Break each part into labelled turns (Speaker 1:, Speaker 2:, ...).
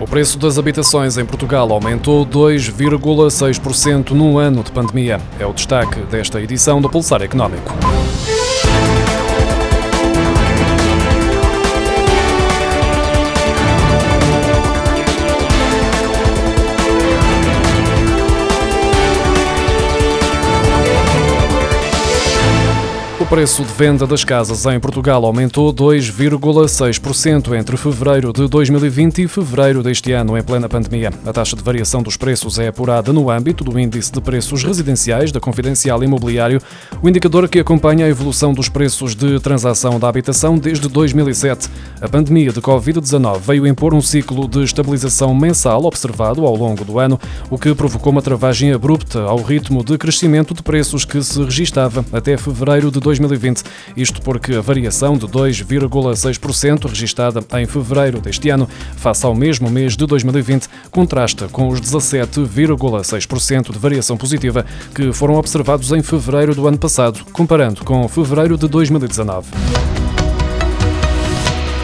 Speaker 1: O preço das habitações em Portugal aumentou 2,6% no ano de pandemia. É o destaque desta edição do Pulsar Económico. Preço de venda das casas em Portugal aumentou 2,6% entre fevereiro de 2020 e fevereiro deste ano, em plena pandemia. A taxa de variação dos preços é apurada no âmbito do Índice de Preços Residenciais da Confidencial Imobiliário, o indicador que acompanha a evolução dos preços de transação da habitação desde 2007. A pandemia de Covid-19 veio impor um ciclo de estabilização mensal observado ao longo do ano, o que provocou uma travagem abrupta ao ritmo de crescimento de preços que se registava até fevereiro de 2020. 2020. Isto porque a variação de 2,6% registada em fevereiro deste ano, face ao mesmo mês de 2020, contrasta com os 17,6% de variação positiva que foram observados em fevereiro do ano passado, comparando com fevereiro de 2019.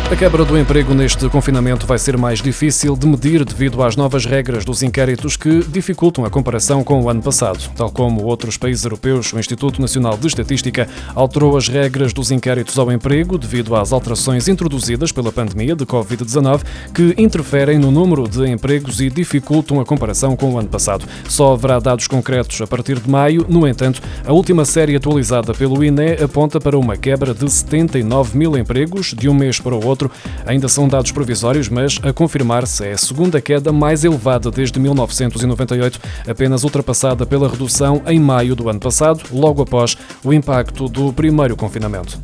Speaker 1: A quebra do emprego neste confinamento vai ser mais difícil de medir devido às novas regras dos inquéritos que dificultam a comparação com o ano passado. Tal como outros países europeus, o Instituto Nacional de Estatística alterou as regras dos inquéritos ao emprego devido às alterações introduzidas pela pandemia de Covid-19 que interferem no número de empregos e dificultam a comparação com o ano passado. Só haverá dados concretos a partir de maio. No entanto, a última série atualizada pelo INE aponta para uma quebra de 79 mil empregos de um mês para o outro outro. Ainda são dados provisórios, mas a confirmar-se é a segunda queda mais elevada desde 1998, apenas ultrapassada pela redução em maio do ano passado, logo após o impacto do primeiro confinamento.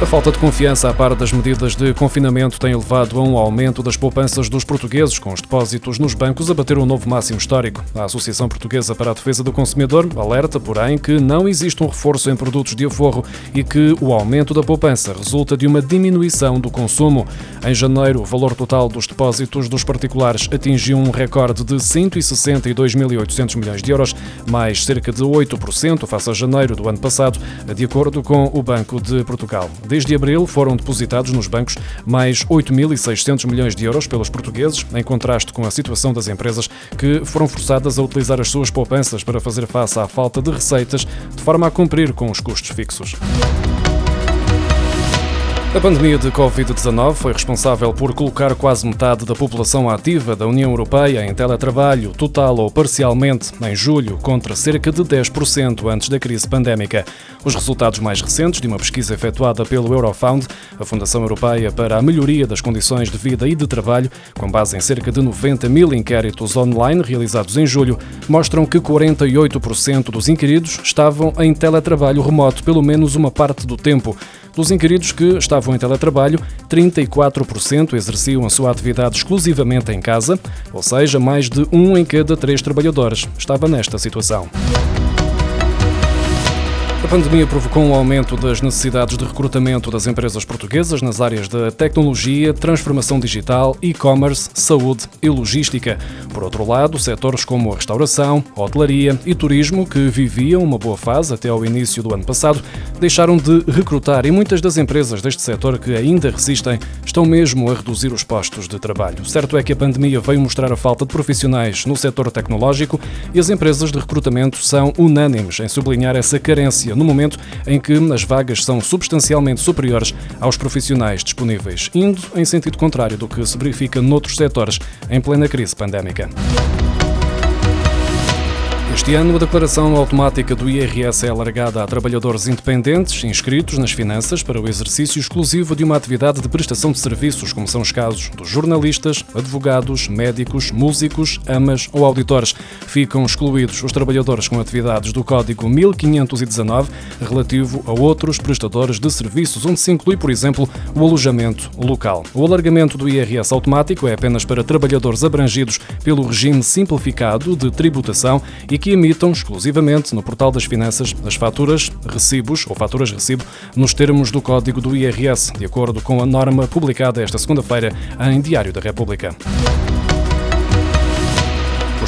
Speaker 1: A falta de confiança à par das medidas de confinamento tem levado a um aumento das poupanças dos portugueses, com os depósitos nos bancos a bater um novo máximo histórico. A Associação Portuguesa para a Defesa do Consumidor alerta, porém, que não existe um reforço em produtos de aforro e que o aumento da poupança resulta de uma diminuição do consumo. Em janeiro, o valor total dos depósitos dos particulares atingiu um recorde de 162.800 milhões de euros, mais cerca de 8% face a janeiro do ano passado, de acordo com o Banco de Portugal. Desde abril foram depositados nos bancos mais 8.600 milhões de euros pelos portugueses, em contraste com a situação das empresas que foram forçadas a utilizar as suas poupanças para fazer face à falta de receitas, de forma a cumprir com os custos fixos. A pandemia de Covid-19 foi responsável por colocar quase metade da população ativa da União Europeia em teletrabalho, total ou parcialmente, em julho, contra cerca de 10% antes da crise pandémica. Os resultados mais recentes de uma pesquisa efetuada pelo Eurofound, a Fundação Europeia para a Melhoria das Condições de Vida e de Trabalho, com base em cerca de 90 mil inquéritos online realizados em julho, mostram que 48% dos inquiridos estavam em teletrabalho remoto pelo menos uma parte do tempo. Dos inquiridos que estavam em teletrabalho, 34% exerciam a sua atividade exclusivamente em casa, ou seja, mais de um em cada três trabalhadores estava nesta situação. A pandemia provocou um aumento das necessidades de recrutamento das empresas portuguesas nas áreas da tecnologia, transformação digital, e-commerce, saúde e logística. Por outro lado, setores como a restauração, hotelaria e turismo, que viviam uma boa fase até ao início do ano passado, deixaram de recrutar e muitas das empresas deste setor que ainda resistem estão mesmo a reduzir os postos de trabalho. Certo é que a pandemia veio mostrar a falta de profissionais no setor tecnológico e as empresas de recrutamento são unânimes em sublinhar essa carência no momento em que as vagas são substancialmente superiores aos profissionais disponíveis, indo em sentido contrário do que se verifica noutros setores em plena crise pandémica. Este ano, a declaração automática do IRS é alargada a trabalhadores independentes inscritos nas finanças para o exercício exclusivo de uma atividade de prestação de serviços, como são os casos dos jornalistas, advogados, médicos, músicos, amas ou auditores. Ficam excluídos os trabalhadores com atividades do Código 1519 relativo a outros prestadores de serviços, onde se inclui, por exemplo, o alojamento local. O alargamento do IRS automático é apenas para trabalhadores abrangidos pelo regime simplificado de tributação e que que emitam exclusivamente no portal das finanças as faturas, recibos ou faturas recibo nos termos do código do IRS, de acordo com a norma publicada esta segunda-feira em Diário da República.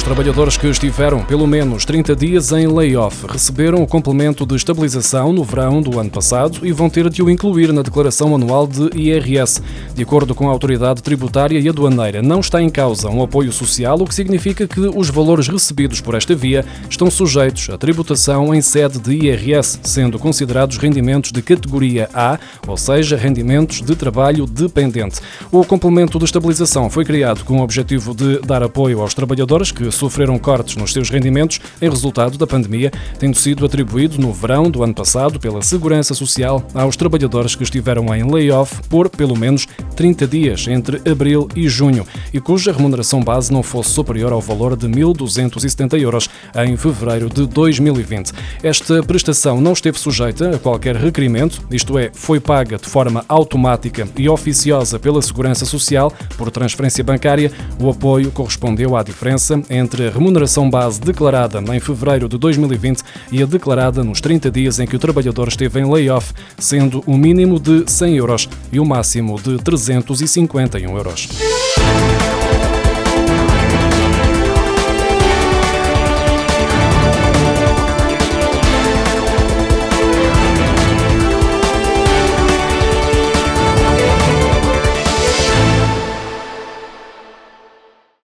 Speaker 1: Os trabalhadores que estiveram pelo menos 30 dias em layoff receberam o complemento de estabilização no verão do ano passado e vão ter de o incluir na declaração anual de IRS. De acordo com a autoridade tributária e aduaneira, não está em causa um apoio social, o que significa que os valores recebidos por esta via estão sujeitos à tributação em sede de IRS, sendo considerados rendimentos de categoria A, ou seja, rendimentos de trabalho dependente. O complemento de estabilização foi criado com o objetivo de dar apoio aos trabalhadores que sofreram cortes nos seus rendimentos em resultado da pandemia, tendo sido atribuído no verão do ano passado pela Segurança Social aos trabalhadores que estiveram em layoff por pelo menos 30 dias entre abril e junho e cuja remuneração base não fosse superior ao valor de 1.270 euros em fevereiro de 2020. Esta prestação não esteve sujeita a qualquer requerimento, isto é, foi paga de forma automática e oficiosa pela Segurança Social por transferência bancária. O apoio correspondeu à diferença entre a remuneração base declarada em fevereiro de 2020 e a declarada nos 30 dias em que o trabalhador esteve em layoff, sendo o mínimo de 100 euros e o máximo de 351 euros.